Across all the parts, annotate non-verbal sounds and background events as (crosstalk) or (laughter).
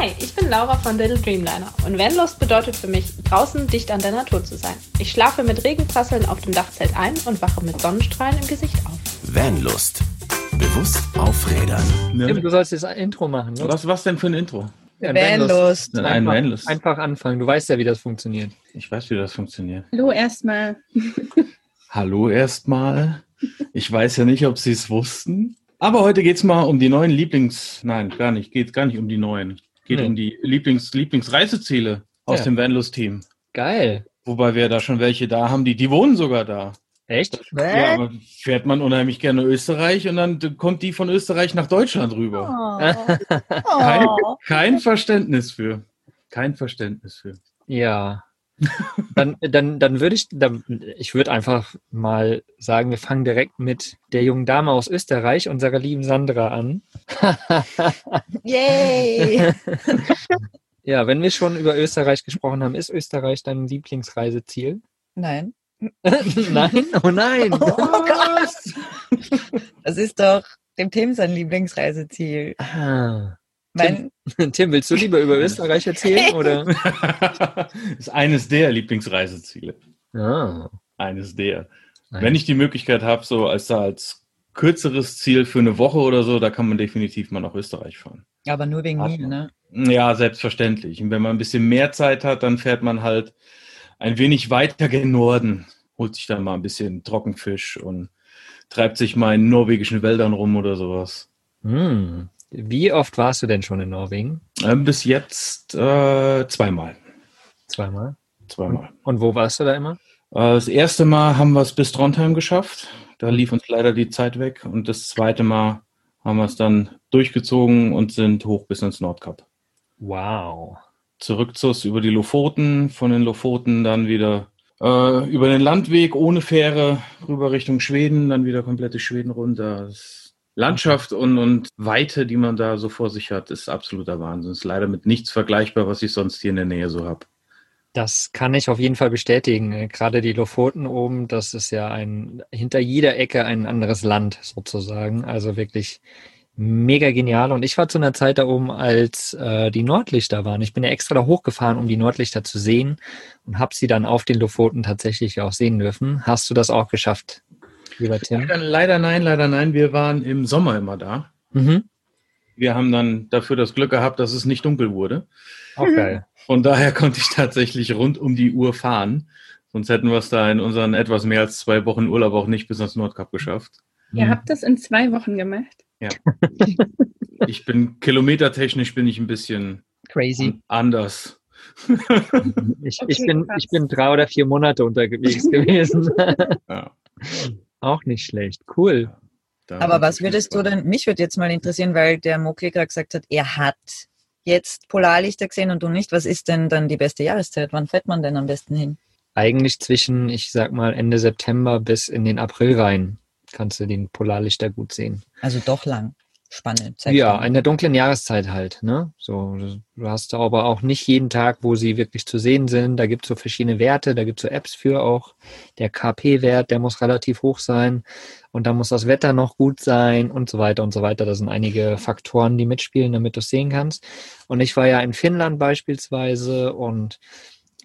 Hi, ich bin Laura von Little Dreamliner und Vanlust bedeutet für mich, draußen dicht an der Natur zu sein. Ich schlafe mit Regenprasseln auf dem Dachzelt ein und wache mit Sonnenstrahlen im Gesicht auf. Vanlust. Bewusst aufrädern. Tim, du sollst jetzt ein Intro machen. Ne? Was, was denn für ein Intro? Ja, Vanlust. Ein Einfach, Vanlust. einfach anfangen. Du weißt ja, wie das funktioniert. Ich weiß, wie das funktioniert. Hallo erstmal. (laughs) Hallo erstmal. Ich weiß ja nicht, ob Sie es wussten. Aber heute geht's mal um die neuen Lieblings... Nein, gar nicht. Geht gar nicht um die neuen. Geht Nee. um die Lieblings Lieblingsreiseziele aus Ja. dem Vanlust-Team. Geil. Wobei wir da schon welche da haben, die, die wohnen sogar da. Echt? Ja, aber fährt man unheimlich gerne Österreich und dann kommt die von Österreich nach Deutschland rüber. Kein, kein Verständnis für. Kein Verständnis für. Ja. (laughs) Dann, dann, dann würde ich, dann, ich würde einfach mal sagen, wir fangen direkt mit der jungen Dame aus Österreich, unserer lieben Sandra, an. (laughs) Yay! (laughs) Ja, wenn wir schon über Österreich gesprochen haben, ist Österreich dein Lieblingsreiseziel? Nein. nein? Oh nein! Oh Gott! Das ist doch dem Tim sein Lieblingsreiseziel. Ah. Mein, (laughs) Tim, willst du lieber über Österreich erzählen? (laughs) Oder? (laughs) ist eines der Lieblingsreiseziele. Ah. Eines der. Nein. Wenn ich die Möglichkeit habe, so als, als kürzeres Ziel für eine Woche oder so, da kann man definitiv mal nach Österreich fahren. aber nur wegen mir, ne? Ja, selbstverständlich. Und wenn man ein bisschen mehr Zeit hat, dann fährt man halt ein wenig weiter gen Norden, holt sich dann mal ein bisschen Trockenfisch und treibt sich mal in norwegischen Wäldern rum oder sowas. Hm. Wie oft warst du denn schon in Norwegen? Ähm, bis jetzt äh, zweimal. Zweimal. Zweimal. Und wo warst du da immer? Äh, Das erste Mal haben wir es bis Trondheim geschafft. Da lief uns leider die Zeit weg. Und das zweite Mal haben wir es dann durchgezogen und sind hoch bis ins Nordkap. Wow. Zurück zu über die Lofoten, von den Lofoten dann wieder äh, über den Landweg ohne Fähre rüber Richtung Schweden, dann wieder komplette Schweden runter. Das Landschaft und, und Weite, die man da so vor sich hat, ist absoluter Wahnsinn. Ist leider mit nichts vergleichbar, was ich sonst hier in der Nähe so habe. Das kann ich auf jeden Fall bestätigen. Äh, Gerade die Lofoten oben, das ist ja ein hinter jeder Ecke ein anderes Land sozusagen. Also wirklich mega genial. Und ich war zu einer Zeit da oben, als äh, die Nordlichter waren. Ich bin ja extra da hochgefahren, um die Nordlichter zu sehen und habe sie dann auf den Lofoten tatsächlich auch sehen dürfen. Hast du das auch geschafft, lieber Tim? Leider, leider nein, leider nein. Wir waren im Sommer immer da. Mhm. Wir haben dann dafür das Glück gehabt, dass es nicht dunkel wurde. Auch geil. Von daher (laughs) konnte ich tatsächlich rund um die Uhr fahren. Sonst hätten wir es da in unseren etwas mehr als zwei Wochen Urlaub auch nicht bis ans Nordkap geschafft. Ihr habt das in zwei Wochen gemacht. Ich bin kilometertechnisch bin ich ein bisschen Crazy. anders. Ich, Okay, ich, bin, krass. ich bin drei oder vier Monate unterwegs (laughs) gewesen. Ja, (laughs) auch nicht schlecht. Cool. da Aber was würdest du denn, mich würde jetzt mal interessieren, weil der Mokli gerade gesagt hat, er hat jetzt Polarlichter gesehen und du nicht. Was ist denn dann die beste Jahreszeit? Wann fährt man denn am besten hin? Eigentlich zwischen, ich sag mal, Ende September bis in den April rein kannst du den Polarlichter gut sehen. Also doch lang. Spannend. ja, in der dunklen Jahreszeit halt, ne? So, du hast aber auch nicht jeden Tag, wo sie wirklich zu sehen sind. Da gibt es so verschiedene Werte, da gibt es so Apps für auch. Der KP-Wert, der muss relativ hoch sein und dann muss das Wetter noch gut sein und so weiter und so weiter. Da sind einige Faktoren, die mitspielen, damit du es sehen kannst. Und ich war ja in Finnland beispielsweise und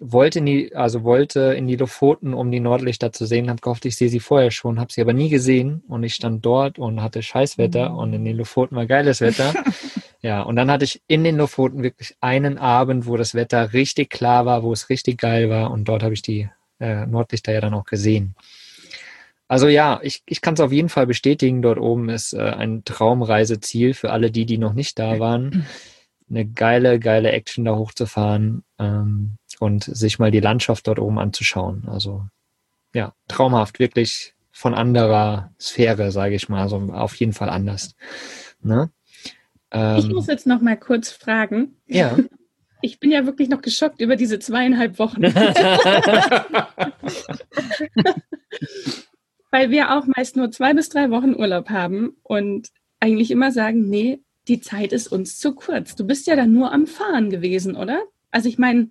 wollte in die, also wollte in die Lofoten, um die Nordlichter zu sehen, habe gehofft, ich sehe sie vorher schon, habe sie aber nie gesehen und ich stand dort und hatte Scheißwetter und in den Lofoten war geiles Wetter. (laughs) ja, und dann hatte ich in den Lofoten wirklich einen Abend, wo das Wetter richtig klar war, wo es richtig geil war und dort habe ich die äh, Nordlichter ja dann auch gesehen. Also ja, ich, ich kann es auf jeden Fall bestätigen, dort oben ist äh, ein Traumreiseziel für alle die, die noch nicht da waren. (laughs) Eine geile, geile Action da hochzufahren ähm, und sich mal die Landschaft dort oben anzuschauen. Also ja, traumhaft, wirklich von anderer Sphäre, sage ich mal. Also auf jeden Fall anders. Ne? Ich Ähm, muss jetzt noch mal kurz fragen. ja. (laughs) Ich bin ja wirklich noch geschockt über diese zweieinhalb Wochen. (laughs) Weil wir auch meist nur zwei bis drei Wochen Urlaub haben und eigentlich immer sagen, nee, die Zeit ist uns zu kurz. Du bist ja dann nur am Fahren gewesen, oder? Also ich meine,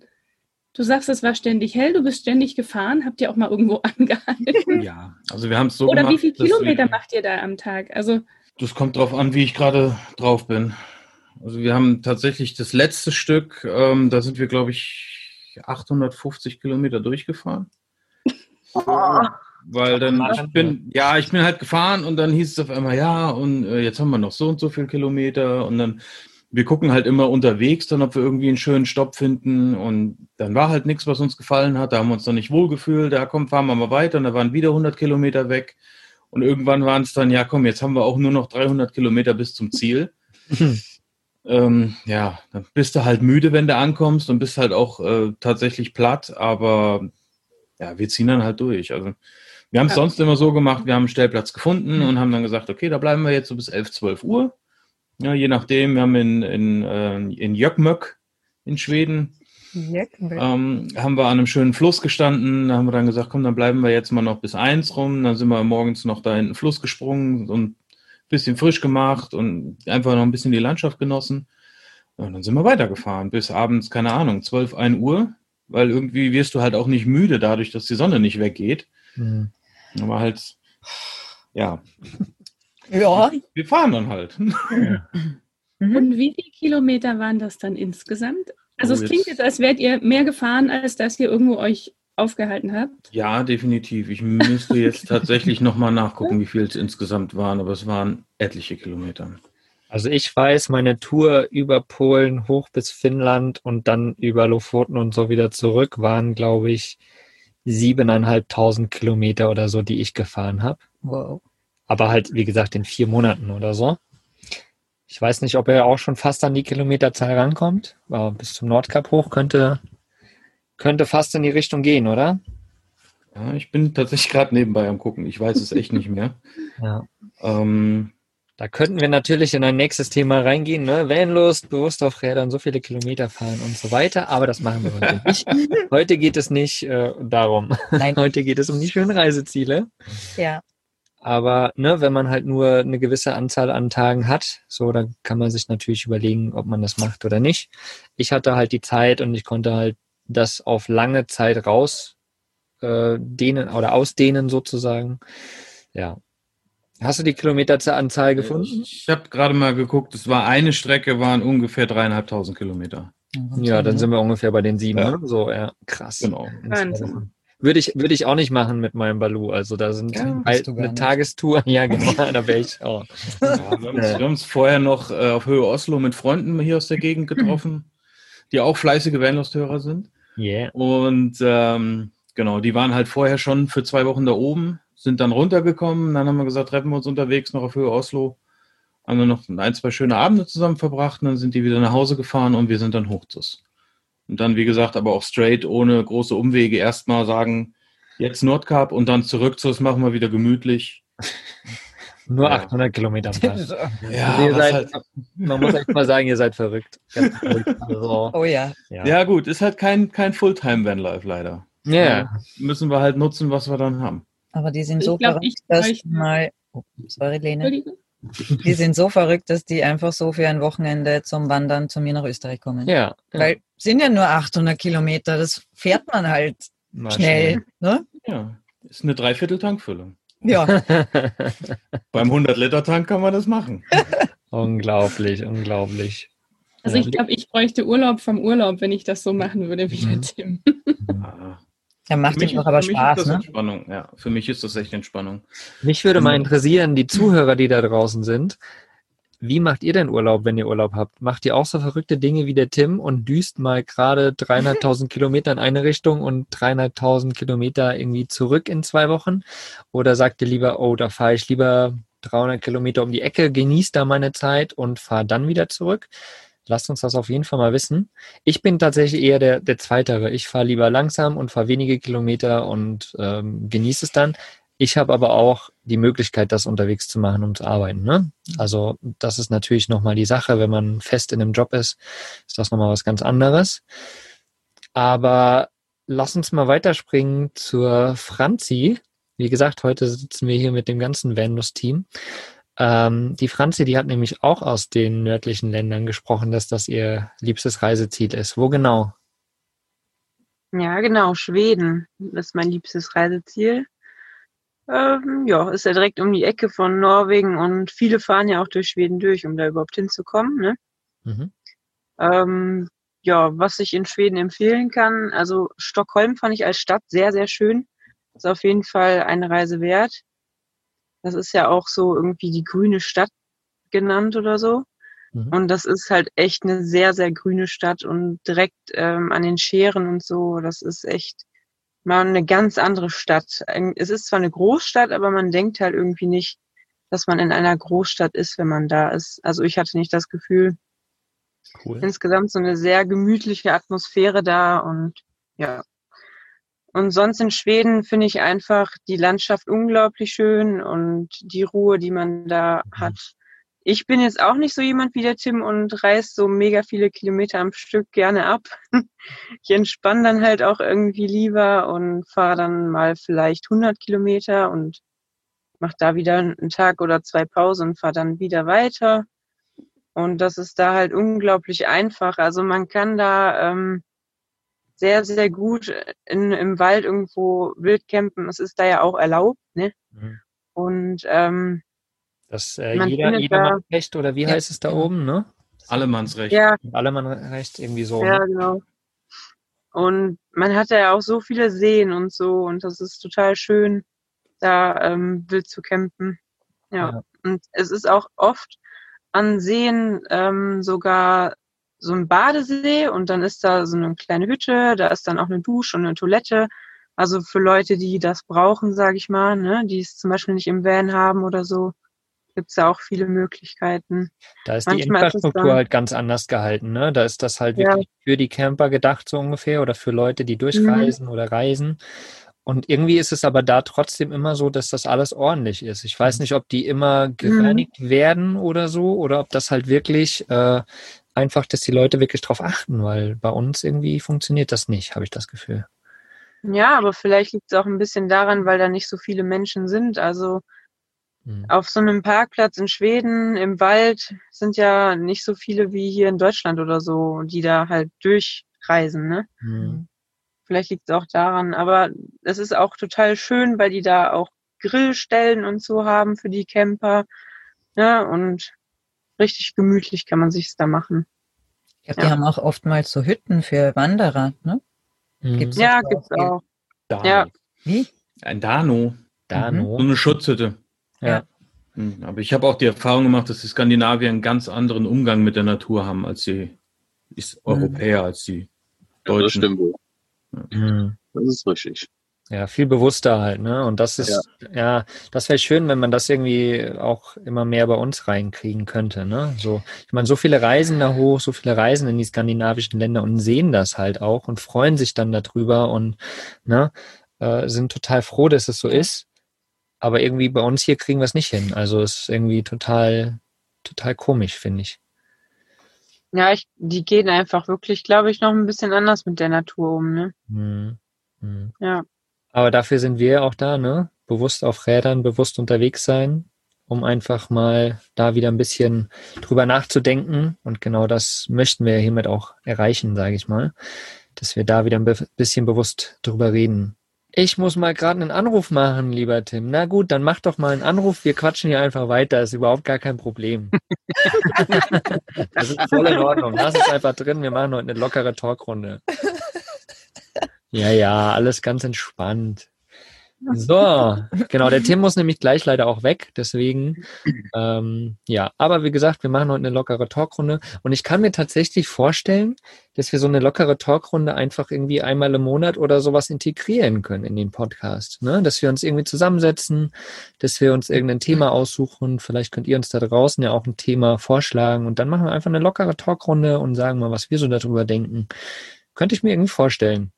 du sagst, es war ständig hell, du bist ständig gefahren, habt ihr auch mal irgendwo (laughs) angehalten? Ja, also wir haben es so Oder gemacht. wie viele Kilometer wir- macht ihr da am Tag? Also Das kommt drauf an, wie ich gerade drauf bin. Also wir haben tatsächlich das letzte Stück, ähm, da sind wir, glaube ich, 850 Kilometer durchgefahren. Oh. Weil dann, ich bin, ja, ich bin halt gefahren und dann hieß es auf einmal, ja, und äh, jetzt haben wir noch so und so viel Kilometer und dann, wir gucken halt immer unterwegs dann, ob wir irgendwie einen schönen Stopp finden und dann war halt nichts, was uns gefallen hat, da haben wir uns dann nicht wohlgefühlt, da komm, fahren wir mal weiter und da waren wieder 100 Kilometer weg und irgendwann waren es dann, ja komm, jetzt haben wir auch nur noch 300 Kilometer bis zum Ziel. (laughs) ähm, ja, dann bist du halt müde, wenn du ankommst und bist halt auch äh, tatsächlich platt, aber ja, wir ziehen dann halt durch. Also wir haben es Ja. sonst immer so gemacht, wir haben einen Stellplatz gefunden und haben dann gesagt, okay, da bleiben wir jetzt so bis 11, 12 Uhr. Ja, je nachdem, wir haben in, in, äh, in Jökmök in Schweden, ähm, haben wir an einem schönen Fluss gestanden. Da haben wir dann gesagt, komm, dann bleiben wir jetzt mal noch bis eins rum. Dann sind wir morgens noch da in den Fluss gesprungen und ein bisschen frisch gemacht und einfach noch ein bisschen die Landschaft genossen. Und dann sind wir weitergefahren bis abends, keine Ahnung, 12, 1 Uhr, weil irgendwie wirst du halt auch nicht müde dadurch, dass die Sonne nicht weggeht. Hm. Aber halt, ja, Ja. wir fahren dann halt. Mhm. Und wie viele Kilometer waren das dann insgesamt? Also Oh, es klingt jetzt- jetzt, als wärt ihr mehr gefahren, als dass ihr irgendwo euch aufgehalten habt. Ja, definitiv. Ich müsste jetzt (laughs) tatsächlich nochmal nachgucken, wie viel es insgesamt waren, aber es waren etliche Kilometer. Also ich weiß, meine Tour über Polen hoch bis Finnland und dann über Lofoten und so wieder zurück waren, glaube ich, siebeneinhalbtausend Kilometer oder so, die ich gefahren habe. Wow. Aber halt, wie gesagt, in vier Monaten oder so. Ich weiß nicht, ob er auch schon fast an die Kilometerzahl rankommt. Aber bis zum Nordkap hoch könnte, könnte fast in die Richtung gehen, oder? Ja, ich bin tatsächlich (laughs) gerade nebenbei am gucken. Ich weiß es echt nicht mehr. Ja. Ähm, Da könnten wir natürlich in ein nächstes Thema reingehen, ne? Vanlust, bewusst auf Rädern, so viele Kilometer fahren und so weiter. Aber das machen wir heute (laughs) nicht. Heute geht es nicht äh, darum. Nein. (laughs) Heute geht es um die schönen Reiseziele. Ja. Aber ne, wenn man halt nur eine gewisse Anzahl an Tagen hat, so, dann kann man sich natürlich überlegen, ob man das macht oder nicht. Ich hatte halt die Zeit und ich konnte halt das auf lange Zeit raus äh, dehnen oder ausdehnen sozusagen. Ja. Hast du die Kilometeranzahl gefunden? ich habe gerade mal geguckt, es war eine Strecke, waren ungefähr dreieinhalbtausend Kilometer. Ja, dann sind wir ungefähr bei den sieben. Ja. Ne? So, ja, krass. Genau. Wahnsinn. Wochen. Würde ich, würde ich auch nicht machen mit meinem Balu. Also da sind Ja, halt eine nicht. Tagestour. (laughs) Ja, genau, (laughs) da wäre ich auch. Ja, wir haben uns- wir haben uns vorher noch äh, auf Höhe Oslo mit Freunden hier aus der Gegend getroffen, (laughs) die auch fleißige Vanlust-Hörer sind. Yeah. Und ähm, genau, die waren halt vorher schon für zwei Wochen da oben, sind dann runtergekommen. Dann haben wir gesagt, treffen wir uns unterwegs noch auf Höhe Oslo. Haben wir noch ein, zwei schöne Abende zusammen verbracht. Und dann sind die wieder nach Hause gefahren und wir sind dann hochzus. Und dann, wie gesagt, aber auch straight, ohne große Umwege, erstmal sagen, jetzt Nordkap und dann zurück zu, das machen wir wieder gemütlich. (laughs) Nur Ja. 800 Kilometer fahren. (laughs) Ja, ihr was seid, halt, man muss echt mal sagen, ihr seid (laughs) verrückt. Also, Oh ja. ja. ja gut, ist halt kein, kein Fulltime-Vanlife leider. Ja. Müssen wir halt nutzen, was wir dann haben. Aber die sind Ich so glaub, verrückt, ich dass bräuchte- mal. Oh, sorry, Lene. Die sind so verrückt, dass die einfach so für ein Wochenende zum Wandern zu mir nach Österreich kommen. Ja. Weil sind ja nur 800 Kilometer, das fährt man halt Mal schnell. Ne? Ja, ist eine Dreiviertel-Tankfüllung. Ja. schnell. (laughs) Beim 100-Liter-Tank kann man das machen. (laughs) unglaublich, unglaublich. Also Ja. ich glaube, ich bräuchte Urlaub vom Urlaub, wenn ich das so machen würde wie der Mhm. Tim. Ja, macht mich doch aber für mich Spaß, ist das ne? Entspannung. Ja, für mich ist das echt Entspannung. Mich würde mal Mhm. interessieren, die Zuhörer, die da draußen sind, wie macht ihr denn Urlaub, wenn ihr Urlaub habt? Macht ihr auch so verrückte Dinge wie der Tim und düst mal gerade dreieinhalbtausend (laughs) Kilometer in eine Richtung und dreieinhalbtausend Kilometer irgendwie zurück in zwei Wochen? Oder sagt ihr lieber, oh, da fahre ich lieber 300 Kilometer um die Ecke, genieße da meine Zeit und fahre dann wieder zurück? Lasst uns das auf jeden Fall mal wissen. Ich bin tatsächlich eher der, der Zweitere. Ich fahre lieber langsam und fahre wenige Kilometer und ähm, genieße es dann. Ich habe aber auch die Möglichkeit, das unterwegs zu machen, um zu arbeiten. Ne? Also das ist natürlich nochmal die Sache. Wenn man fest in einem Job ist, ist das nochmal was ganz anderes. Aber lass uns mal weiterspringen zur Franzi. Wie gesagt, heute sitzen wir hier mit dem ganzen Vanlust-Team. Ähm, die Franzi, die hat nämlich auch aus den nördlichen Ländern gesprochen, dass das ihr liebstes Reiseziel ist. Wo genau? Ja, genau, Schweden. Das ist mein liebstes Reiseziel. Ähm, ja, ist ja direkt um die Ecke von Norwegen und viele fahren ja auch durch Schweden durch, um da überhaupt hinzukommen. Ne? Mhm. Ähm, ja, was ich in Schweden empfehlen kann, also Stockholm fand ich als Stadt sehr, sehr schön. Ist auf jeden Fall eine Reise wert. Das ist ja auch so irgendwie die grüne Stadt genannt oder so. Mhm. Und das ist halt echt eine sehr, sehr grüne Stadt und direkt ähm, an den Scheren und so. Das ist echt mal eine ganz andere Stadt. Ein- Es ist zwar eine Großstadt, aber man denkt halt irgendwie nicht, dass man in einer Großstadt ist, wenn man da ist. Also ich hatte nicht das Gefühl, Cool. insgesamt so eine sehr gemütliche Atmosphäre da und ja. Und sonst in Schweden finde ich einfach die Landschaft unglaublich schön und die Ruhe, die man da Mhm. hat. Ich bin jetzt auch nicht so jemand wie der Tim und reise so mega viele Kilometer am Stück gerne ab. (laughs) Ich entspanne dann halt auch irgendwie lieber und fahre dann mal vielleicht 100 Kilometer und mache da wieder einen Tag oder zwei Pause und fahre dann wieder weiter. Und das ist da halt unglaublich einfach. Also man kann da ähm, sehr, sehr gut in, im Wald irgendwo wild campen. Es ist da ja auch erlaubt, ne? Mhm. Und ähm, Das äh, Man jeder, findet jedermannsrecht oder wie Ja. heißt es da oben, ne? Allemannsrecht. ja, Allemannrecht irgendwie so. ja, Ne? genau. Und man hat ja auch so viele Seen und so und das ist total schön, da ähm, wild zu campen. Ja. Ja. Und es ist auch oft an Seen ähm, sogar so ein Badesee und dann ist da so eine kleine Hütte, da ist dann auch eine Dusche und eine Toilette. Also für Leute, die das brauchen, sage ich mal, ne, die es zum Beispiel nicht im Van haben oder so, gibt's da auch viele Möglichkeiten. Da ist die Manchmal es Infrastruktur dann- halt ganz anders gehalten, ne? Da ist das halt Ja. wirklich für die Camper gedacht, so ungefähr, oder für Leute, die durchreisen oder reisen. Und irgendwie ist es aber da trotzdem immer so, dass das alles ordentlich ist. Ich weiß nicht, ob die immer gereinigt werden oder so, oder ob das halt wirklich äh, einfach, dass die Leute wirklich drauf achten, weil bei uns irgendwie funktioniert das nicht, habe ich das Gefühl. Ja, aber vielleicht liegt es auch ein bisschen daran, weil da nicht so viele Menschen sind. Also Hm. auf so einem Parkplatz in Schweden im Wald sind ja nicht so viele wie hier in Deutschland oder so, die da halt durchreisen, ne? Hm. Vielleicht liegt es auch daran, aber es ist auch total schön, weil die da auch Grillstellen und so haben für die Camper, ne? Und richtig gemütlich kann man sich's da machen. Ich glaube, die Ja. haben auch oftmals so Hütten für Wanderer, ne? Hm. Gibt's Ja, gibt's auch. Dano. Ja. Wie? Ein Dano. Dano. So eine Schutzhütte. Ja. Hm, Aber ich habe auch die Erfahrung gemacht, dass die Skandinavier einen ganz anderen Umgang mit der Natur haben als die ist Europäer, als die Ja, das Deutschen. stimmt wohl. Hm. Das ist richtig. Ja, viel bewusster halt, ne? Und das ist, ja, das wäre schön, wenn man das irgendwie auch immer mehr bei uns reinkriegen könnte, ne? So, ich meine, so viele reisen da hoch, so viele reisen in die skandinavischen Länder und sehen das halt auch und freuen sich dann darüber und, ne, äh, sind total froh, dass es so ist. Aber irgendwie bei uns hier kriegen wir es nicht hin. Also es ist irgendwie total, total komisch, finde ich. Ja, ich, die gehen einfach wirklich, glaube ich, noch ein bisschen anders mit der Natur um, ne? Hm. Hm. Ja. Aber dafür sind wir auch da, ne? Bewusst auf Rädern, bewusst unterwegs sein, um einfach mal da wieder ein bisschen drüber nachzudenken. Und genau das möchten wir hiermit auch erreichen, sage ich mal, dass wir da wieder ein bisschen bewusst drüber reden. Ich muss mal gerade einen Anruf machen, lieber Tim. Na gut, dann mach doch mal einen Anruf. Wir quatschen hier einfach weiter. Ist überhaupt gar kein Problem. (laughs) das ist voll in Ordnung. Lass es einfach drin. Wir machen heute eine lockere Talkrunde. (laughs) Ja, ja, alles ganz entspannt. So, genau, der Tim muss nämlich gleich leider auch weg, deswegen, ähm, ja, aber wie gesagt, wir machen heute eine lockere Talkrunde und ich kann mir tatsächlich vorstellen, dass wir so eine lockere Talkrunde einfach irgendwie einmal im Monat oder sowas integrieren können in den Podcast, ne? dass wir uns irgendwie zusammensetzen, dass wir uns irgendein Thema aussuchen, vielleicht könnt ihr uns da draußen ja auch ein Thema vorschlagen und dann machen wir einfach eine lockere Talkrunde und sagen mal, was wir so darüber denken. Könnte ich mir irgendwie vorstellen.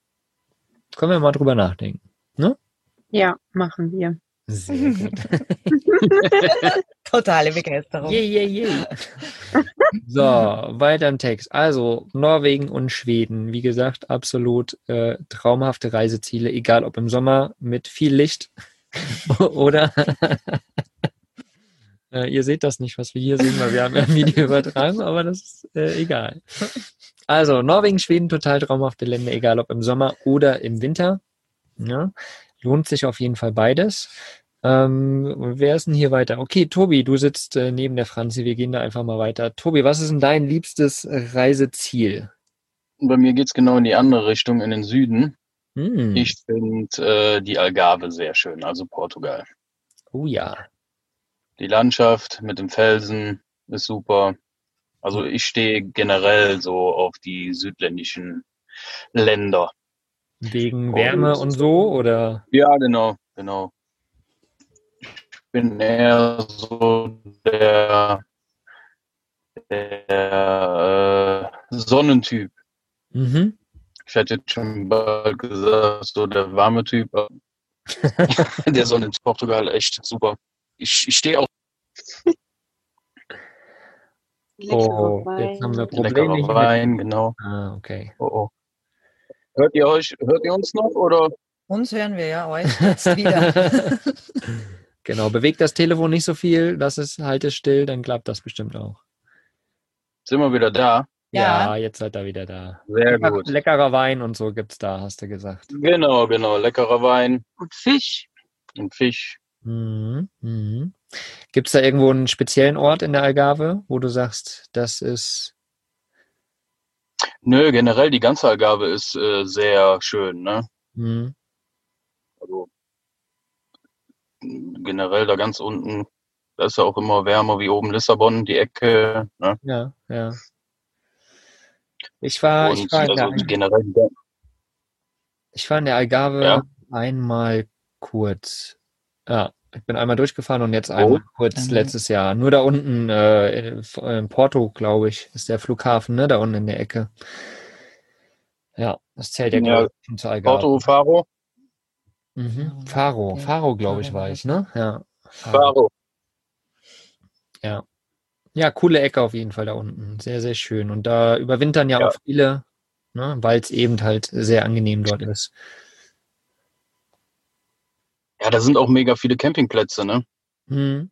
Können wir mal drüber nachdenken. Ja, machen wir. Sehr gut. (laughs) Totale Begeisterung. Yeah, yeah, yeah. (laughs) So, weiter im Text. Also, Norwegen und Schweden. Wie gesagt, absolut äh, traumhafte Reiseziele, egal ob im Sommer mit viel Licht (laughs) oder äh, ihr seht das nicht, was wir hier sehen, weil wir haben ja ein Video übertragen, aber das ist äh, egal. Also, Norwegen, Schweden, total traumhafte Länder, egal ob im Sommer oder im Winter. Ja, lohnt sich auf jeden Fall beides. Ähm, wer ist denn hier weiter? Okay, Tobi, du sitzt äh, neben der Franzi. Wir gehen da einfach mal weiter. Tobi, was ist denn dein liebstes Reiseziel? Bei mir geht's genau in die andere Richtung, in den Süden. Hm. Ich finde äh, die Algarve sehr schön, also Portugal. Oh ja. Die Landschaft mit dem Felsen ist super. Also ich stehe generell so auf die südländischen Länder. Wegen Wärme und ist- so oder? Ja, genau, genau. Ich bin eher so der, der äh, Sonnentyp. Mhm. Ich hätte jetzt schon bald gesagt, so der warme Typ. (laughs) (laughs) der Sonne in Portugal echt super. Ich, ich stehe auch Oh, jetzt haben wir Probleme leckerer mit- Wein, genau. Ah, okay. Oh, oh. Hört ihr euch, hört ihr uns noch oder? Uns hören wir ja, euch jetzt wieder. (laughs) genau, bewegt das Telefon nicht so viel, lass es, halt es still, dann klappt das bestimmt auch. Sind wir wieder da? Ja, Ja. jetzt seid ihr wieder da. Sehr Lecker- gut. Leckerer Wein und so gibt's da, hast du gesagt. Genau, genau. Leckerer Wein Und Fisch. und Fisch. Mhm. Mhm. Gibt's da irgendwo einen speziellen Ort in der Algarve, wo du sagst, das ist. Nö, generell die ganze Algarve ist äh, sehr schön, ne? Mhm. Also generell da ganz unten, da ist ja auch immer wärmer wie oben Lissabon, die Ecke, ne? Ja, ja. Ich war, ich Und war, in der, also generell ich war in der Algarve Ja. einmal kurz. Ja, ich bin einmal durchgefahren und jetzt einmal kurz Mhm. letztes Jahr. Nur da unten äh, in, Porto, glaube ich, ist der Flughafen, ne? Da unten in der Ecke. Ja, das zählt ja, Ja, glaube ich, schon zur Algarve. Porto Faro. Mhm. Faro, Okay. Faro, glaube ich, Faro, war ja. ich, ne? Ja. Faro. Ja, coole Ecke auf jeden Fall da unten. Sehr, sehr schön. Und da überwintern ja, Ja. auch viele, ne, weil es eben halt sehr angenehm dort ist. Ja, da sind auch mega viele Campingplätze, ne? Mhm.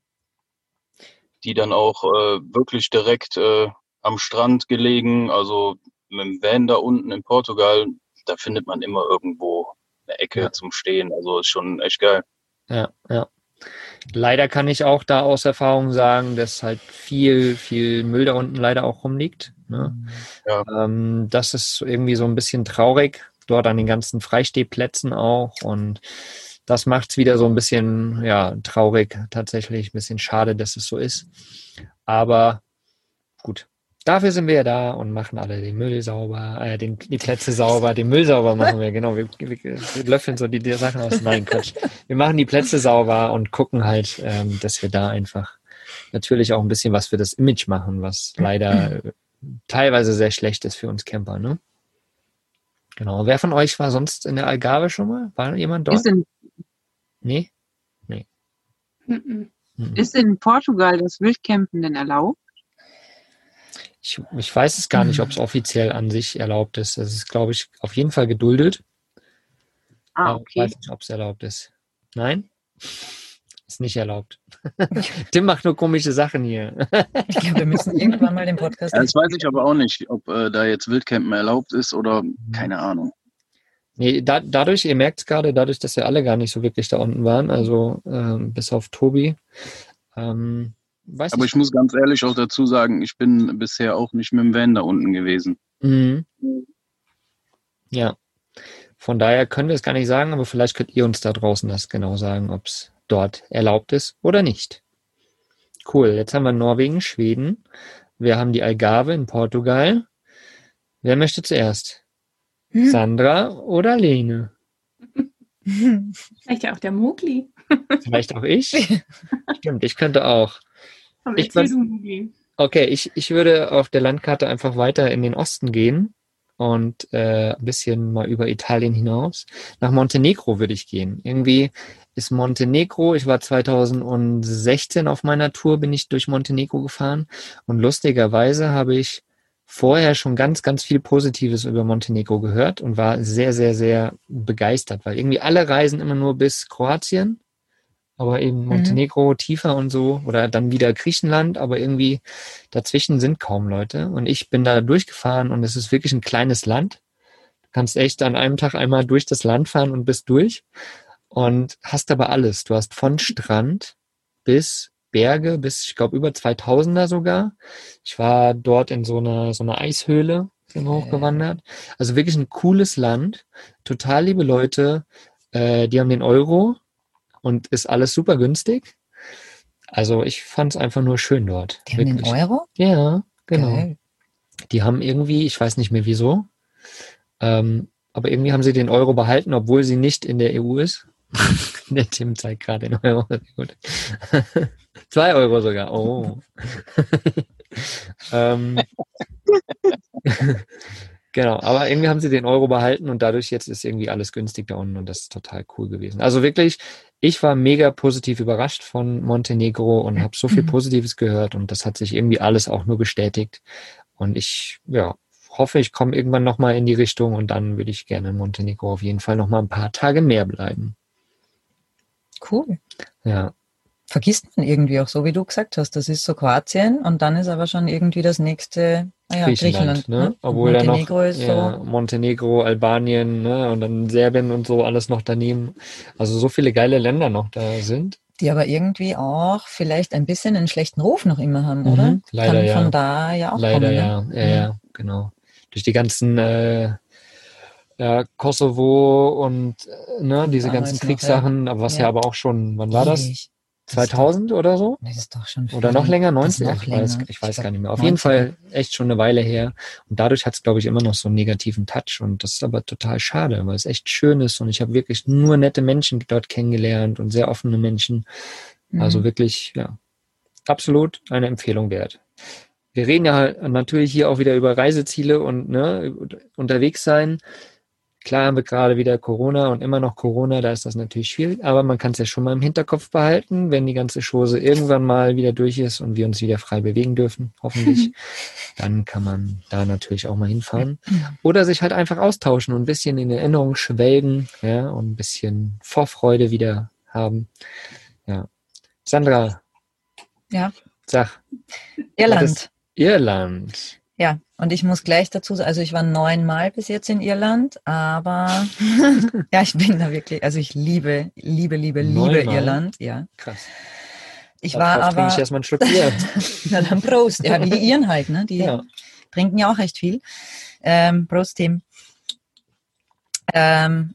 Die dann auch äh, wirklich direkt äh, am Strand gelegen. Also mit dem Van da unten in Portugal, da findet man immer irgendwo eine Ecke Ja. zum Stehen. Also ist schon echt geil. Ja, ja. Leider kann ich auch da aus Erfahrung sagen, dass halt viel, viel Müll da unten leider auch rumliegt. Ne? Ja. Ähm, das ist irgendwie so ein bisschen traurig, dort an den ganzen Freistehplätzen auch. Und das macht es wieder so ein bisschen, ja, traurig, tatsächlich, ein bisschen schade, dass es so ist. Aber gut. Dafür sind wir ja da und machen alle den Müll sauber, äh, den, die Plätze sauber, den Müll sauber machen wir, genau. Wir, wir, wir löffeln so die, die Sachen aus. Nein, Quatsch. Wir machen die Plätze sauber und gucken halt, ähm, dass wir da einfach natürlich auch ein bisschen was für das Image machen, was leider äh, teilweise sehr schlecht ist für uns Camper, ne? Genau. Wer von euch war sonst in der Algarve schon mal? War jemand dort? Ist in, Nee? Mhm. Mhm. ist in Portugal das Wildcampen denn erlaubt? Ich, ich weiß es gar nicht, ob es offiziell an sich erlaubt ist. Es ist, glaube ich, auf jeden Fall geduldet. Ah, aber Ich okay. weiß nicht, ob es erlaubt ist. Nein? Ist nicht erlaubt. (laughs) Tim macht nur komische Sachen hier. Ich glaube, wir müssen (laughs) irgendwann mal den Podcast. Ja, das weiß ich aber auch nicht, ob äh, da jetzt Wildcampen erlaubt ist oder Mhm. keine Ahnung. Nee, da, dadurch, ihr merkt es gerade, dadurch, dass wir alle gar nicht so wirklich da unten waren, also ähm, bis auf Tobi. Ähm, weiß Aber ich, ich muss ganz ehrlich auch dazu sagen, ich bin bisher auch nicht mit dem Van da unten gewesen. Mhm. Ja. Von daher können wir es gar nicht sagen, aber vielleicht könnt ihr uns da draußen das genau sagen, ob es dort erlaubt ist oder nicht. Cool. Jetzt haben wir Norwegen, Schweden. Wir haben die Algarve in Portugal. Wer möchte zuerst? Hm. Sandra oder Lene? (laughs) Vielleicht ja auch der Mogli. (laughs) Vielleicht auch ich? Stimmt, ich könnte auch. Komm, Ich Mogli. Okay, ich, ich würde auf der Landkarte einfach weiter in den Osten gehen und äh, ein bisschen mal über Italien hinaus. Nach Montenegro würde ich gehen. Irgendwie ist Montenegro, ich war 2016 auf meiner Tour, bin ich durch Montenegro gefahren und lustigerweise habe ich vorher schon ganz, ganz viel Positives über Montenegro gehört und war sehr, sehr, sehr begeistert, weil irgendwie alle reisen immer nur bis Kroatien, aber eben Montenegro tiefer und so oder dann wieder Griechenland, aber irgendwie dazwischen sind kaum Leute und ich bin da durchgefahren und es ist wirklich ein kleines Land. Du kannst echt an einem Tag einmal durch das Land fahren und bist durch. Und hast aber alles. Du hast von Strand bis Berge, bis ich glaube über 2000er sogar. Ich war dort in so einer so einer Eishöhle sind hochgewandert. Also wirklich ein cooles Land, total liebe Leute, äh, die haben den Euro und ist alles super günstig. Also ich fand es einfach nur schön dort. Die haben den Wirklich. Euro? Ja, genau. Geil. Die haben irgendwie, ich weiß nicht mehr wieso, ähm, aber irgendwie haben sie den Euro behalten, obwohl sie nicht in der EU ist. (laughs) der Tim zeigt gerade den Euro. Gut. (laughs) Zwei Euro sogar. Oh. (laughs) ähm, genau, aber irgendwie haben sie den Euro behalten und dadurch jetzt ist irgendwie alles günstig da unten und das ist total cool gewesen. Also wirklich, ich war mega positiv überrascht von Montenegro und habe so viel Mhm. Positives gehört und das hat sich irgendwie alles auch nur bestätigt. Und ich, ja, hoffe, ich komme irgendwann nochmal in die Richtung und dann würde ich gerne in Montenegro auf jeden Fall nochmal ein paar Tage mehr bleiben. Cool. Ja, Vergisst man irgendwie auch so, wie du gesagt hast. Das ist so Kroatien und dann ist aber schon irgendwie das nächste, ja, Griechenland, Griechenland. ne? Und Obwohl noch Montenegro ist ja, so. Montenegro, Albanien, ne? Und dann Serbien und so alles noch daneben. Also so viele geile Länder noch da sind. Die aber irgendwie auch vielleicht ein bisschen einen schlechten Ruf noch immer haben, oder? Mhm, leider Kann ja. von da ja auch Leider kommen. ja, Ne? ja, ja, genau. Durch die ganzen äh, ja, Kosovo und äh, ne, diese Damals ganzen noch, ja. Kriegssachen, aber was ja. Ja. aber auch schon, wann war das? Ewig. Das ist 2000 oder so? Doch, das ist doch schon Oder noch länger, Das ist 90? noch ich weiß, ich weiß glaub, gar nicht mehr. Auf jeden 90. Fall echt schon eine Weile her. Und dadurch hat es, glaube ich, immer noch so einen negativen Touch. Und das ist aber total schade, weil es echt schön ist. Und ich habe wirklich nur nette Menschen dort kennengelernt und sehr offene Menschen. Also Mhm. wirklich, ja, absolut eine Empfehlung wert. Wir reden ja halt natürlich hier auch wieder über Reiseziele und ne, unterwegs sein. Klar haben wir gerade wieder Corona und immer noch Corona, da ist das natürlich schwierig, aber man kann es ja schon mal im Hinterkopf behalten, wenn die ganze Chose irgendwann mal wieder durch ist und wir uns wieder frei bewegen dürfen, hoffentlich, (laughs) dann kann man da natürlich auch mal hinfahren. Oder sich halt einfach austauschen und ein bisschen in Erinnerung schwelgen, ja, und ein bisschen Vorfreude wieder haben. Ja. Sandra. Ja. Sag, Irland. Irland. Ja, und ich muss gleich dazu sagen, also ich war neunmal bis jetzt in Irland, aber (laughs) ja, ich bin da wirklich, also ich liebe, liebe, liebe, liebe Neunmal? Irland, ja. Krass. Ich war Darauf trinke ich aber, erstmal einen Schluck Bier. (laughs) na dann Prost, ja, wie die Iren halt, ne, die ja. trinken ja auch recht viel. Ähm, Prost, Tim. Ähm,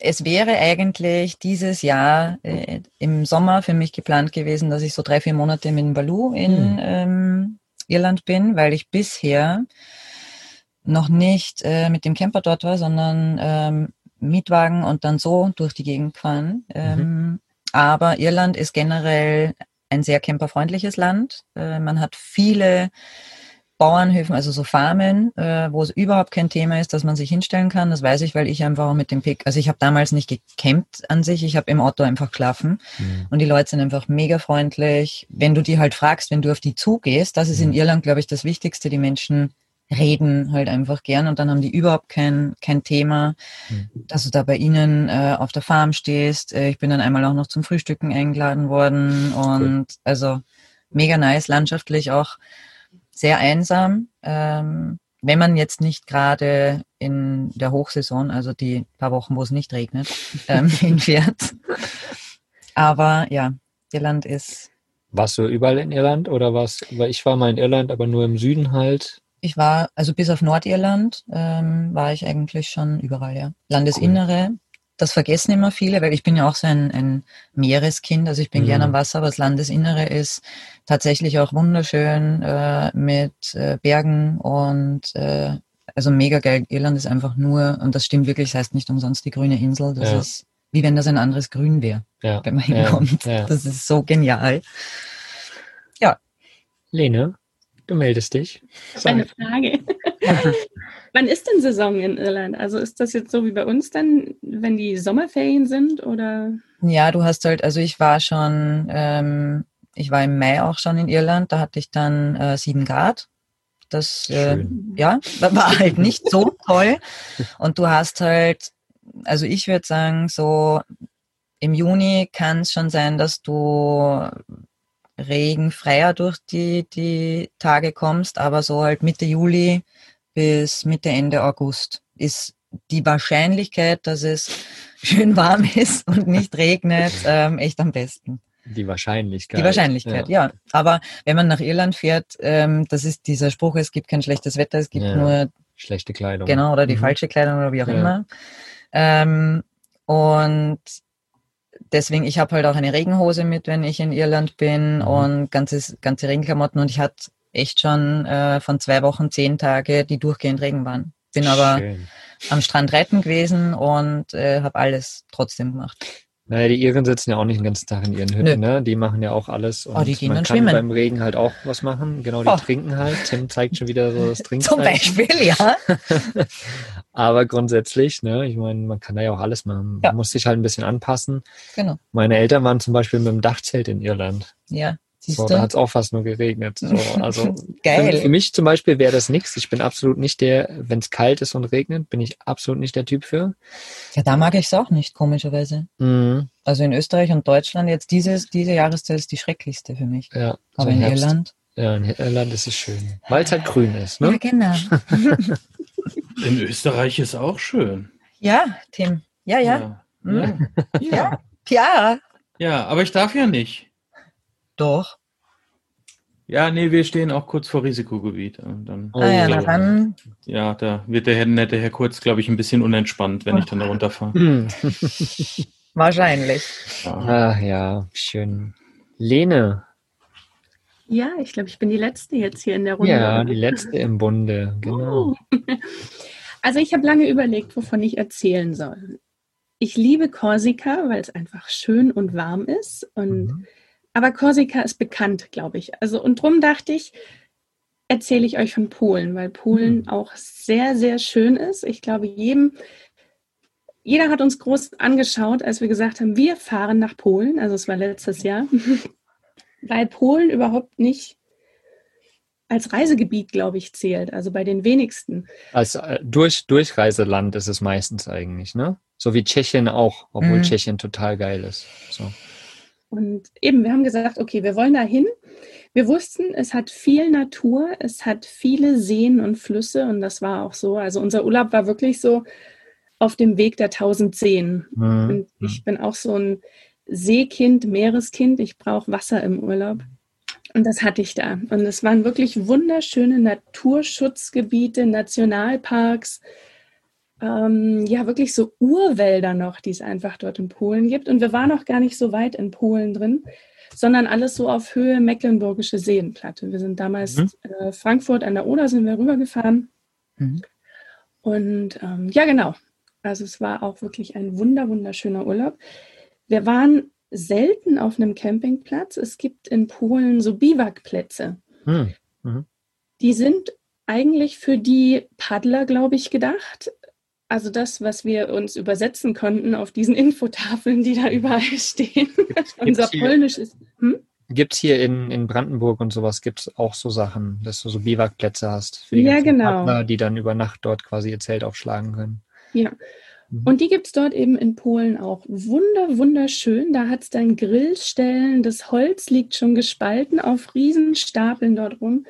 es wäre eigentlich dieses Jahr äh, im Sommer für mich geplant gewesen, dass ich so drei, vier Monate mit dem Balu in Hm. ähm, Irland bin, weil ich bisher noch nicht äh, mit dem Camper dort war, sondern ähm, Mietwagen und dann so durch die Gegend gefahren. Ähm, aber Irland ist generell ein sehr camperfreundliches Land. Äh, man hat viele Bauernhöfen, also so Farmen, äh, wo es überhaupt kein Thema ist, dass man sich hinstellen kann. Das weiß ich, weil ich einfach mit dem Pick, also ich habe damals nicht gecampt an sich, ich habe im Auto einfach geschlafen Hm. und die Leute sind einfach mega freundlich. Wenn du die halt fragst, wenn du auf die zugehst, das ist in Mhm. Irland, glaube ich, das Wichtigste. Die Menschen reden halt einfach gern und dann haben die überhaupt kein, kein Thema, Mhm. dass du da bei ihnen äh, auf der Farm stehst. Äh, ich bin dann einmal auch noch zum Frühstücken eingeladen worden und also mega nice, landschaftlich auch sehr einsam. Ähm, wenn man jetzt nicht gerade in der Hochsaison, also die paar Wochen, wo es nicht regnet, (laughs) ähm, hinfährt. Aber ja, Irland ist, Warst du überall in Irland oder was? Weil ich war mal in Irland, aber nur im Süden halt. ich war, also bis auf Nordirland ähm, war ich eigentlich schon überall, ja. Landesinnere, das vergessen immer viele, weil ich bin ja auch so ein, ein Meereskind, also ich bin Mhm. gern am Wasser, aber das Landesinnere ist tatsächlich auch wunderschön äh, mit äh, Bergen und äh, also mega geil. Irland ist einfach nur, und das stimmt wirklich, das heißt nicht umsonst die grüne Insel, das Ja. ist wie wenn das ein anderes Grün wäre, Ja. wenn man Ja, hinkommt. ja. Das ist so genial. Lene, du meldest dich. Eine Frage. (laughs) Wann ist denn Saison in Irland? Also ist das jetzt so wie bei uns dann, wenn die Sommerferien sind oder? Ja, du hast halt, also ich war schon, ähm, ich war im Mai auch schon in Irland, da hatte ich dann äh, sieben Grad. Das äh, ja, war war halt nicht so toll. Und du hast halt, also ich würde sagen, so im Juni kann es schon sein, dass du regenfreier durch die, die Tage kommst, aber so halt Mitte Juli bis Mitte, Ende August ist die Wahrscheinlichkeit, dass es schön warm (laughs) ist und nicht regnet, ähm, echt am besten. Die Wahrscheinlichkeit. Die Wahrscheinlichkeit, ja. Aber wenn man nach Irland fährt, ähm, das ist dieser Spruch, es gibt kein schlechtes Wetter, es gibt Ja. nur Schlechte Kleidung. Genau, oder die Mhm. falsche Kleidung oder wie auch Ja. immer. Ähm, und deswegen, ich habe halt auch eine Regenhose mit, wenn ich in Irland bin Mhm. und ganzes, ganze Regenklamotten und ich hatte echt schon äh, von zwei Wochen zehn Tage, die durchgehend Regen waren. Bin aber Schön. am Strand reiten gewesen und äh, habe alles trotzdem gemacht. Naja, die Iren sitzen ja auch nicht den ganzen Tag in ihren Hütten, ne? Die machen ja auch alles. Und Oh, die gehen man dann kann schwimmen. beim Regen halt auch was machen. Genau, die Oh. trinken halt. Tim zeigt schon wieder so das (laughs) Zum Trinken. Beispiel, ja. (laughs) Aber grundsätzlich, ne, ich meine, man kann da ja auch alles machen. Ja. Man muss sich halt ein bisschen anpassen. Genau. Meine Eltern waren zum Beispiel mit dem Dachzelt in Irland. Ja, siehst So, du? da hat es auch fast nur geregnet. So, (laughs) also Geil. Für, mich zum Beispiel wäre das nichts. Ich bin absolut nicht der, wenn es kalt ist und regnet, bin ich absolut nicht der Typ für. Ja, da mag ich es auch nicht, komischerweise. Mhm. Also in Österreich und Deutschland jetzt dieses, diese Jahreszeit ist die schrecklichste für mich. Ja, Aber so in Herbst. Irland. Ja, in Irland ist es schön. Weil es halt grün ist, Ja, ne? genau. (laughs) In Österreich ist auch schön. Ja, Tim. Ja, ja. Ja. Mhm. Ja. Ja. ja, aber ich darf ja nicht. Doch. Ja, nee, wir stehen auch kurz vor Risikogebiet. Und Dann, Oh, ah ja, ja. dann. ja, da wird der Herr, nette Herr Kurz, glaube ich, ein bisschen unentspannt, wenn ich dann da (laughs) runterfahre. (laughs) Wahrscheinlich. Ja. Ach ja, schön. Lene, Ja, ich glaube, ich bin die Letzte jetzt hier in der Runde. ja, die letzte im Bunde, genau. Uh. (laughs) Also ich habe lange überlegt, wovon ich erzählen soll. Ich liebe Korsika, weil es einfach schön und warm ist. Und, Mhm. Aber Korsika ist bekannt, glaube ich. Also und drum dachte ich, erzähle ich euch von Polen, weil Polen Mhm. auch sehr, sehr schön ist. Ich glaube, jedem, jeder hat uns groß angeschaut, als wir gesagt haben, wir fahren nach Polen. Also es war letztes Jahr, (laughs) weil Polen überhaupt nicht als Reisegebiet, glaube ich, zählt. Also bei den wenigsten. Als äh, durch, Durchreiseland ist es meistens eigentlich, ne? So wie Tschechien auch, obwohl Mhm. Tschechien total geil ist. So. Und eben, wir haben gesagt, okay, wir wollen da hin. Wir wussten, es hat viel Natur, es hat viele Seen und Flüsse und das war auch so. Also unser Urlaub war wirklich so auf dem Weg der tausend Seen. Mhm. Und ich bin auch so ein Seekind, Meereskind. Ich brauche Wasser im Urlaub. Und das hatte ich da. Und es waren wirklich wunderschöne Naturschutzgebiete, Nationalparks, ähm, ja, wirklich so Urwälder noch, die es einfach dort in Polen gibt. Und wir waren auch gar nicht so weit in Polen drin, sondern alles so auf Höhe Mecklenburgische Seenplatte. Wir sind damals Mhm. äh, Frankfurt an der Oder sind wir rübergefahren. Mhm. Und ähm, ja, genau. Also es war auch wirklich ein wunder, wunderschöner Urlaub. Wir waren selten auf einem Campingplatz. Es gibt in Polen so Biwakplätze. Hm. Die sind eigentlich für die Paddler, glaube ich, gedacht. Also das, was wir uns übersetzen konnten auf diesen Infotafeln, die da überall (laughs) stehen. Unser hier- Polnisch ist. Hm? Gibt es hier in, in Brandenburg und sowas, gibt es auch so Sachen, dass du so Biwakplätze hast für die Ja, genau. Partner, die dann über Nacht dort quasi ihr Zelt aufschlagen können. Ja. Mhm. Und die gibt es dort eben in Polen auch. Wunder, wunderschön. Da hat es dann Grillstellen. Das Holz liegt schon gespalten auf Riesenstapeln dort rum.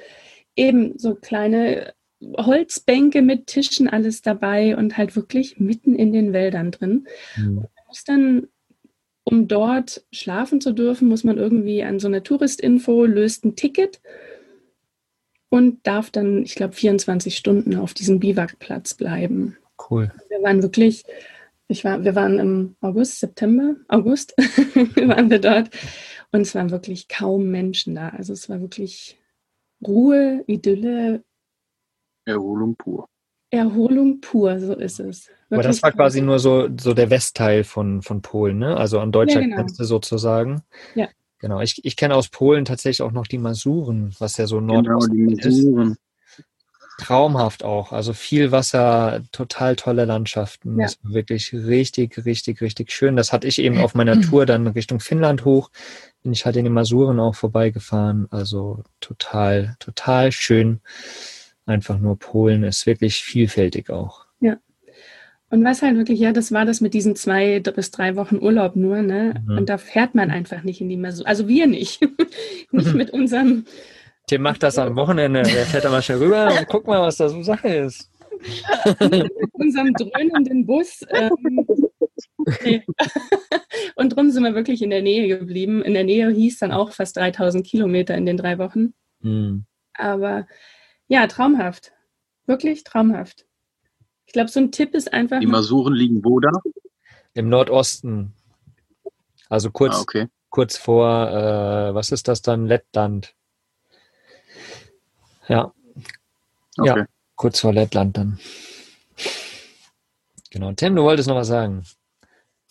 Eben so kleine Holzbänke mit Tischen, alles dabei und halt wirklich mitten in den Wäldern drin. Mhm. muss dann, um dort schlafen zu dürfen, muss man irgendwie an so eine Touristinfo, löst ein Ticket und darf dann, ich glaube, 24 Stunden auf diesem Biwakplatz bleiben. Cool. Wir waren wirklich, ich war, wir waren im August, September, August (laughs) waren wir dort und es waren wirklich kaum Menschen da. Also es war wirklich Ruhe, Idylle, Erholung pur. Erholung pur, so ist es. Aber das Wirklich war quasi nur so, so der Westteil von, von Polen, ne? Also an deutscher Ja, genau. Grenze sozusagen. Ja. Genau. Ich, ich kenne aus Polen tatsächlich auch noch die Masuren, was ja so Genau, Nordost die ist. Masuren. Traumhaft auch. Also viel Wasser, total tolle Landschaften. Ja. Das war wirklich richtig, richtig, richtig schön. Das hatte ich eben auf meiner (clears throat) Tour dann Richtung Finnland hoch. Bin ich halt in den Masuren auch vorbeigefahren. Also total, total schön. Einfach nur Polen ist wirklich vielfältig auch. Und was halt wirklich, ja, das war das mit diesen zwei bis drei Wochen Urlaub nur, ne? Mhm. Und da fährt man einfach nicht in die Masur. Also wir nicht. (laughs) nicht mit unserem, Tim macht das am Wochenende. Der fährt da mal schnell rüber und guck mal, was da so Sache ist. mit unserem dröhnenden Bus. Ähm, nee. (laughs) Und drum sind wir wirklich in der Nähe geblieben. In der Nähe hieß dann auch fast 3000 Kilometer in den drei Wochen. Hm. Aber ja, traumhaft. Wirklich traumhaft. Ich glaube, so ein Tipp ist einfach. Die Masuren liegen wo da? Im Nordosten. Also kurz, Ah, okay. kurz vor, äh, was ist das dann? Lettland. Ja, okay. Ja. kurz vor Lettland dann. Genau. Tim, du wolltest noch was sagen.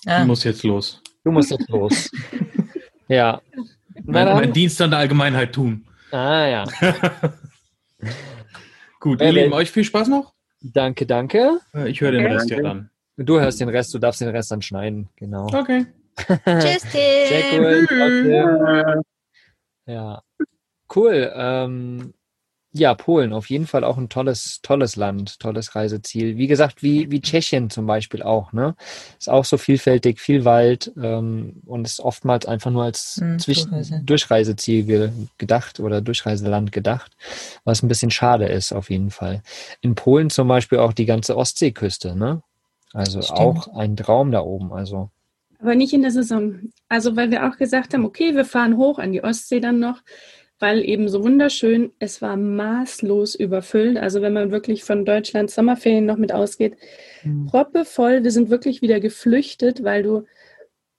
Ich Ah, muss jetzt los. Du musst jetzt los. (laughs) ja. Mein, mein Dienst an der Allgemeinheit tun. Ah ja. (laughs) (laughs) Gut, ihr Lieben, will- euch viel Spaß noch. Danke, danke. Äh, Ich höre den Okay. Rest ja dann. Du hörst den Rest, du darfst den Rest dann schneiden. Genau. Okay. (laughs) Tschüss, Sehr Tim. cool. Trotzdem. Ja. Cool. Ähm, ja, Polen, auf jeden Fall auch ein tolles, tolles Land, tolles Reiseziel. Wie gesagt, wie, wie Tschechien zum Beispiel auch, ne? Ist auch so vielfältig, viel Wald ähm, und ist oftmals einfach nur als Hm, Zwischen Durchreise. Durchreiseziel ge gedacht oder Durchreiseland gedacht, was ein bisschen schade ist auf jeden Fall. In Polen zum Beispiel auch die ganze Ostseeküste, ne? Also Stimmt. auch ein Traum da oben. Also Aber nicht in der Saison. Also, weil wir auch gesagt haben, okay, wir fahren hoch an die Ostsee dann noch, weil eben so wunderschön, es war maßlos überfüllt. Also, wenn man wirklich von Deutschland Sommerferien noch mit ausgeht, proppevoll. Wir sind wirklich wieder geflüchtet, weil du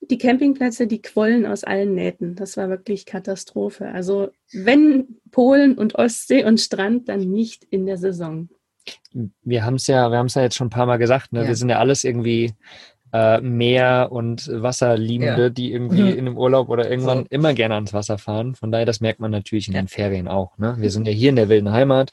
die Campingplätze, die quollen aus allen Nähten. Das war wirklich Katastrophe. Also, wenn Polen und Ostsee und Strand, dann nicht in der Saison. wir haben es ja, wir haben es ja jetzt schon ein paar Mal gesagt, ne? Ja. Wir sind ja alles irgendwie äh, Meer- und Wasserliebende, Ja. die irgendwie Mhm. in einem Urlaub oder irgendwann So. immer gerne ans Wasser fahren. Von daher, das merkt man natürlich in Ja. den Ferien auch. Ne? Wir sind ja hier in der wilden Heimat,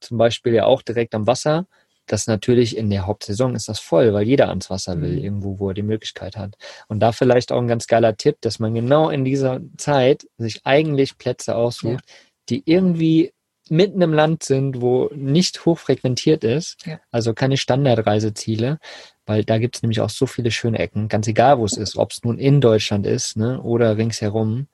zum Beispiel ja auch direkt am Wasser. Das natürlich in der Hauptsaison ist das voll, weil jeder ans Wasser will, Mhm. irgendwo, wo er die Möglichkeit hat. Und da vielleicht auch ein ganz geiler Tipp, dass man genau in dieser Zeit sich eigentlich Plätze aussucht, die irgendwie mitten im Land sind, wo nicht hoch frequentiert ist, Ja. also keine Standardreiseziele, weil da gibt es nämlich auch so viele schöne Ecken, ganz egal wo es ist, ob es nun in Deutschland ist ne, oder ringsherum,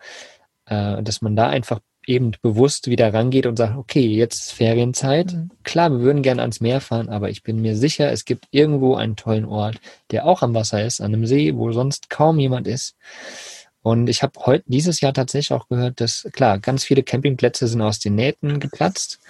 äh, dass man da einfach eben bewusst wieder rangeht und sagt, okay, jetzt ist Ferienzeit. Mhm. Klar, wir würden gerne ans Meer fahren, aber ich bin mir sicher, es gibt irgendwo einen tollen Ort, der auch am Wasser ist, an einem See, wo sonst kaum jemand ist. Und ich habe heute dieses Jahr tatsächlich auch gehört, dass klar, ganz viele Campingplätze sind aus den Nähten geplatzt.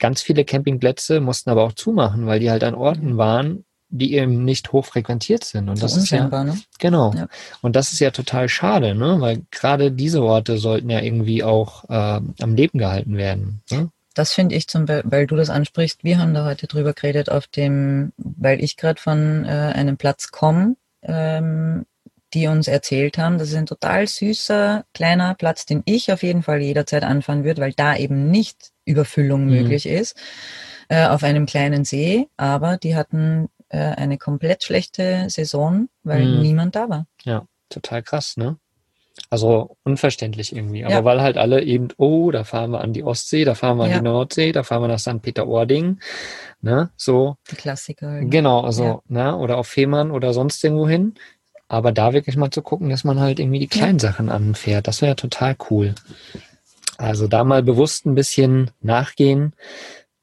Ganz viele Campingplätze mussten aber auch zumachen, weil die halt an Orten waren, die eben nicht hoch frequentiert sind. Und So das ist ja, ne? genau. Ja. Und das ist ja total schade, ne? Weil gerade diese Orte sollten ja irgendwie auch äh, am Leben gehalten werden. Ne? Das finde ich zum Beispiel, weil du das ansprichst, wir haben da heute drüber geredet auf dem, weil ich gerade von äh, einem Platz komme, ähm, die uns erzählt haben, das ist ein total süßer, kleiner Platz, den ich auf jeden Fall jederzeit anfahren würde, weil da eben nicht Überfüllung Mhm. möglich ist, äh, auf einem kleinen See, aber die hatten äh, eine komplett schlechte Saison, weil Mhm. niemand da war. Ja, total krass, ne? Also unverständlich irgendwie. Aber Ja. weil halt alle eben, oh, da fahren wir an die Ostsee, da fahren wir an Ja. die Nordsee, da fahren wir nach St. Peter-Ording, ne? So, Die Klassiker. genau, also, Ja. ne? Oder auf Fehmarn oder sonst irgendwo hin. Aber da wirklich mal zu gucken, dass man halt irgendwie die kleinen Sachen anfährt, das wäre total cool. Also da mal bewusst ein bisschen nachgehen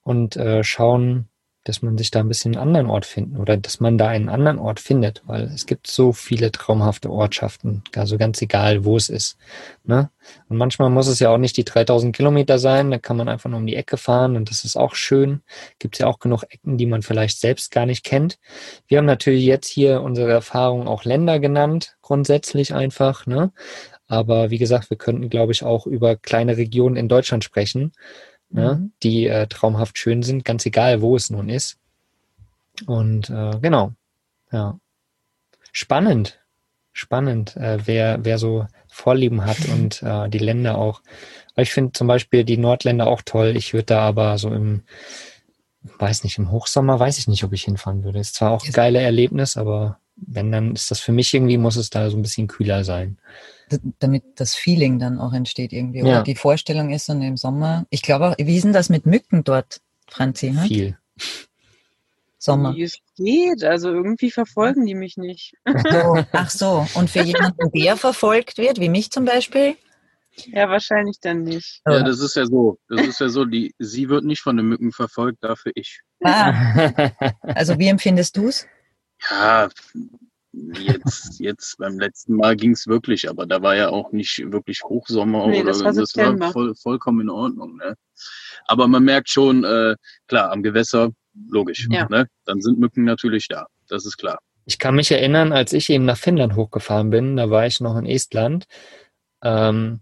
und äh, schauen, dass man sich da ein bisschen einen anderen Ort finden oder dass man da einen anderen Ort findet, weil es gibt so viele traumhafte Ortschaften, also ganz egal, wo es ist. Ne? Und manchmal muss es ja auch nicht die 3000 Kilometer sein, da kann man einfach nur um die Ecke fahren und das ist auch schön. Gibt es ja auch genug Ecken, die man vielleicht selbst gar nicht kennt. Wir haben natürlich jetzt hier unsere Erfahrungen auch Länder genannt, grundsätzlich einfach. Ne? Aber wie gesagt, wir könnten, glaube ich, auch über kleine Regionen in Deutschland sprechen, ne? Mhm. die äh, traumhaft schön sind, ganz egal, wo es nun ist. Und äh, genau, ja. Spannend, spannend, äh, wer, wer so Vorlieben hat (laughs) und äh, die Länder auch. Aber ich finde zum Beispiel die Nordländer auch toll. Ich würde da aber so im, weiß nicht, im Hochsommer weiß ich nicht, ob ich hinfahren würde. Ist zwar auch ein geiles Erlebnis, aber wenn, dann ist das für mich irgendwie, muss es da so ein bisschen kühler sein. D- damit das Feeling dann auch entsteht irgendwie. Ja. Oder die Vorstellung ist dann im Sommer. Ich glaube auch, wie ist denn das mit Mücken dort, Franzi? Hm? Viel. Sommer. Wie es geht. Also irgendwie verfolgen die mich nicht. So, ach so, und für jemanden, der verfolgt wird, wie mich zum Beispiel, Ja, wahrscheinlich dann nicht. Ja, das ist ja so. Das ist ja so, die, sie wird nicht von den Mücken verfolgt, dafür ich. Ah, also wie empfindest du es? Ja, jetzt, (laughs) jetzt beim letzten Mal ging es wirklich, aber da war ja auch nicht wirklich Hochsommer Nee, oder das war September. voll, vollkommen in Ordnung. Ne? Aber man merkt schon, äh, klar, am Gewässer, logisch. Ja. Ne? Dann sind Mücken natürlich da. Das ist klar. Ich kann mich erinnern, als ich eben nach Finnland hochgefahren bin, da war ich noch in Estland. Ähm,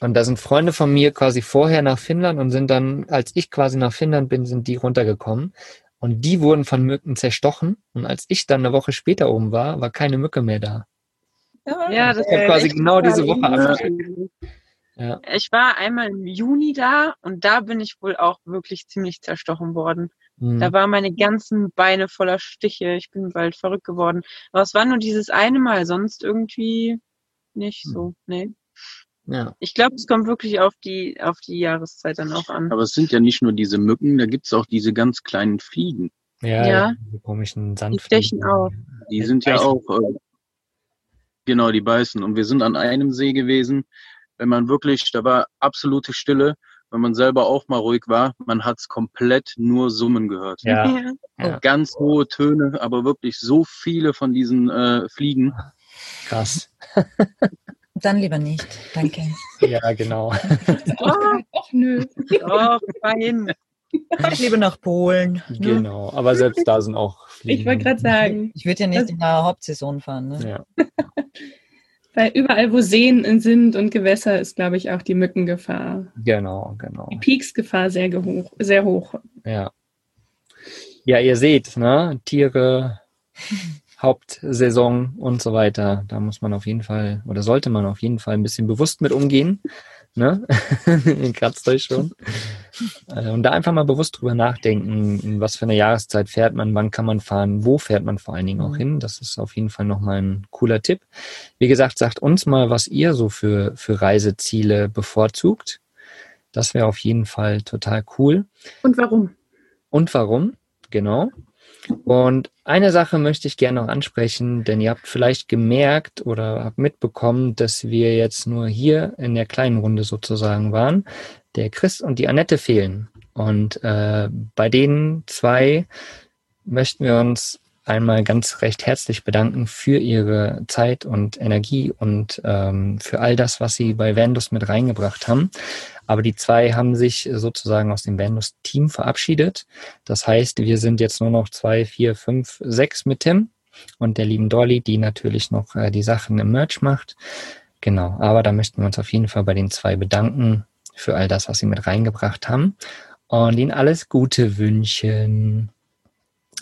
und da sind Freunde von mir quasi vorher nach Finnland und sind dann, als ich quasi nach Finnland bin, sind die runtergekommen. Und die wurden von Mücken zerstochen. Und als ich dann eine Woche später oben war, war keine Mücke mehr da. Ja, das Ich habe war quasi genau diese Woche. Ja. Ich war einmal im Juni da und da bin ich wohl auch wirklich ziemlich zerstochen worden. Hm. Da waren meine ganzen Beine voller Stiche. Ich bin bald verrückt geworden. Aber es war nur dieses eine Mal, sonst irgendwie nicht so. Nee. Ja. Ich glaube, es kommt wirklich auf die, auf die Jahreszeit dann auch an. Aber es sind ja nicht nur diese Mücken, da gibt's auch diese ganz kleinen Fliegen. Ja, Ja. diese komischen Die Sandfliegen. stechen auch. Die sind ja auch, äh, genau, die beißen. Und wir sind an einem See gewesen, wenn man wirklich, da war absolute Stille, wenn man selber auch mal ruhig war, man hat's komplett nur Summen gehört. Ja, Ja. ja, Ganz hohe Töne, aber wirklich so viele von diesen äh, Fliegen. krass. (laughs) Dann lieber nicht. Danke. (laughs) Ja, genau. (laughs) Oh, Ach nö. oh, fein. Ich lebe nach Polen. ne? Genau. Aber selbst da sind auch Fliegen. Ich wollte gerade sagen, Ich würde ja nicht in der Hauptsaison fahren. Ne? Ja. (laughs) weil überall, wo Seen sind und Gewässer, ist, glaube ich, auch die Mückengefahr. Genau, genau. Die Peaksgefahr sehr, hoch, sehr hoch. Ja. Ja, ihr seht, ne? Tiere, Hauptsaison und so weiter. Da muss man auf jeden Fall oder sollte man auf jeden Fall ein bisschen bewusst mit umgehen. Ne? (laughs) Kratzt euch schon. Äh, Und da einfach mal bewusst drüber nachdenken, in was für eine Jahreszeit fährt man, wann kann man fahren, wo fährt man vor allen Dingen auch Mhm. hin. Das ist auf jeden Fall nochmal ein cooler Tipp. Wie gesagt, sagt uns mal, was ihr so für, für Reiseziele bevorzugt. Das wäre auf jeden Fall total cool. Und warum? Und warum? Genau. Und eine Sache möchte ich gerne noch ansprechen, denn ihr habt vielleicht gemerkt oder habt mitbekommen, dass wir jetzt nur hier in der kleinen Runde sozusagen waren. Der Chris und die Annette fehlen. Und äh, bei den zwei möchten wir uns einmal ganz recht herzlich bedanken für ihre Zeit und Energie und ähm, für all das, was sie bei Vandus mit reingebracht haben. Aber die zwei haben sich sozusagen aus dem Vandus-Team verabschiedet. Das heißt, wir sind jetzt nur noch zwei, vier, fünf, sechs mit Tim und der lieben Dolly, die natürlich noch äh, die Sachen im Merch macht. Genau, aber da möchten wir uns auf jeden Fall bei den zwei bedanken für all das, was sie mit reingebracht haben und ihnen alles Gute wünschen.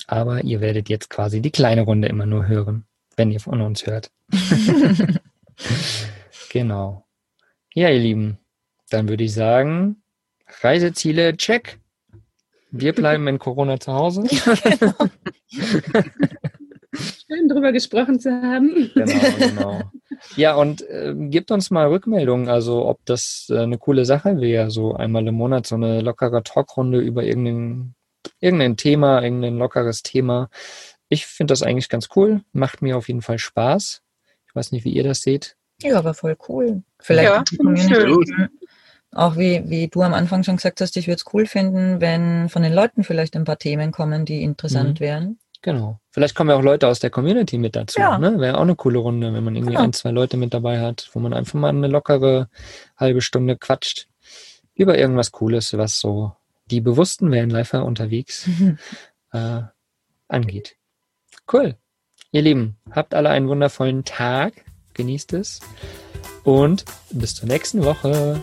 Aber ihr werdet jetzt quasi die kleine Runde immer nur hören, wenn ihr von uns hört. (laughs) genau. Ja, ihr Lieben, dann würde ich sagen, Reiseziele, check. Wir bleiben in Corona zu Hause. (laughs) Schön drüber gesprochen zu haben. Genau, genau. Ja, und äh, gebt uns mal Rückmeldungen, also ob das äh, eine coole Sache wäre, so einmal im Monat so eine lockere Talkrunde über irgendein, irgendein Thema, irgendein lockeres Thema. Ich finde das eigentlich ganz cool, macht mir auf jeden Fall Spaß. Ich weiß nicht, wie ihr das seht. Ja, aber voll cool. Vielleicht Ja, auch wie, wie du am Anfang schon gesagt hast, ich würde es cool finden, wenn von den Leuten vielleicht ein paar Themen kommen, die interessant Mhm. wären. Genau. Vielleicht kommen ja auch Leute aus der Community mit dazu. Ja. Ne? Wäre auch eine coole Runde, wenn man irgendwie Genau. ein, zwei Leute mit dabei hat, wo man einfach mal eine lockere halbe Stunde quatscht über irgendwas Cooles, was so die bewussten Vanlifer unterwegs äh, angeht. Cool. Ihr Lieben, habt alle einen wundervollen Tag. Genießt es. Und bis zur nächsten Woche.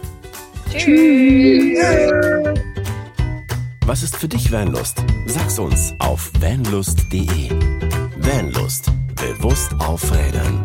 Was ist für dich Vanlust? Sag's uns auf vanlust.de. Vanlust. Bewusst aufrädern.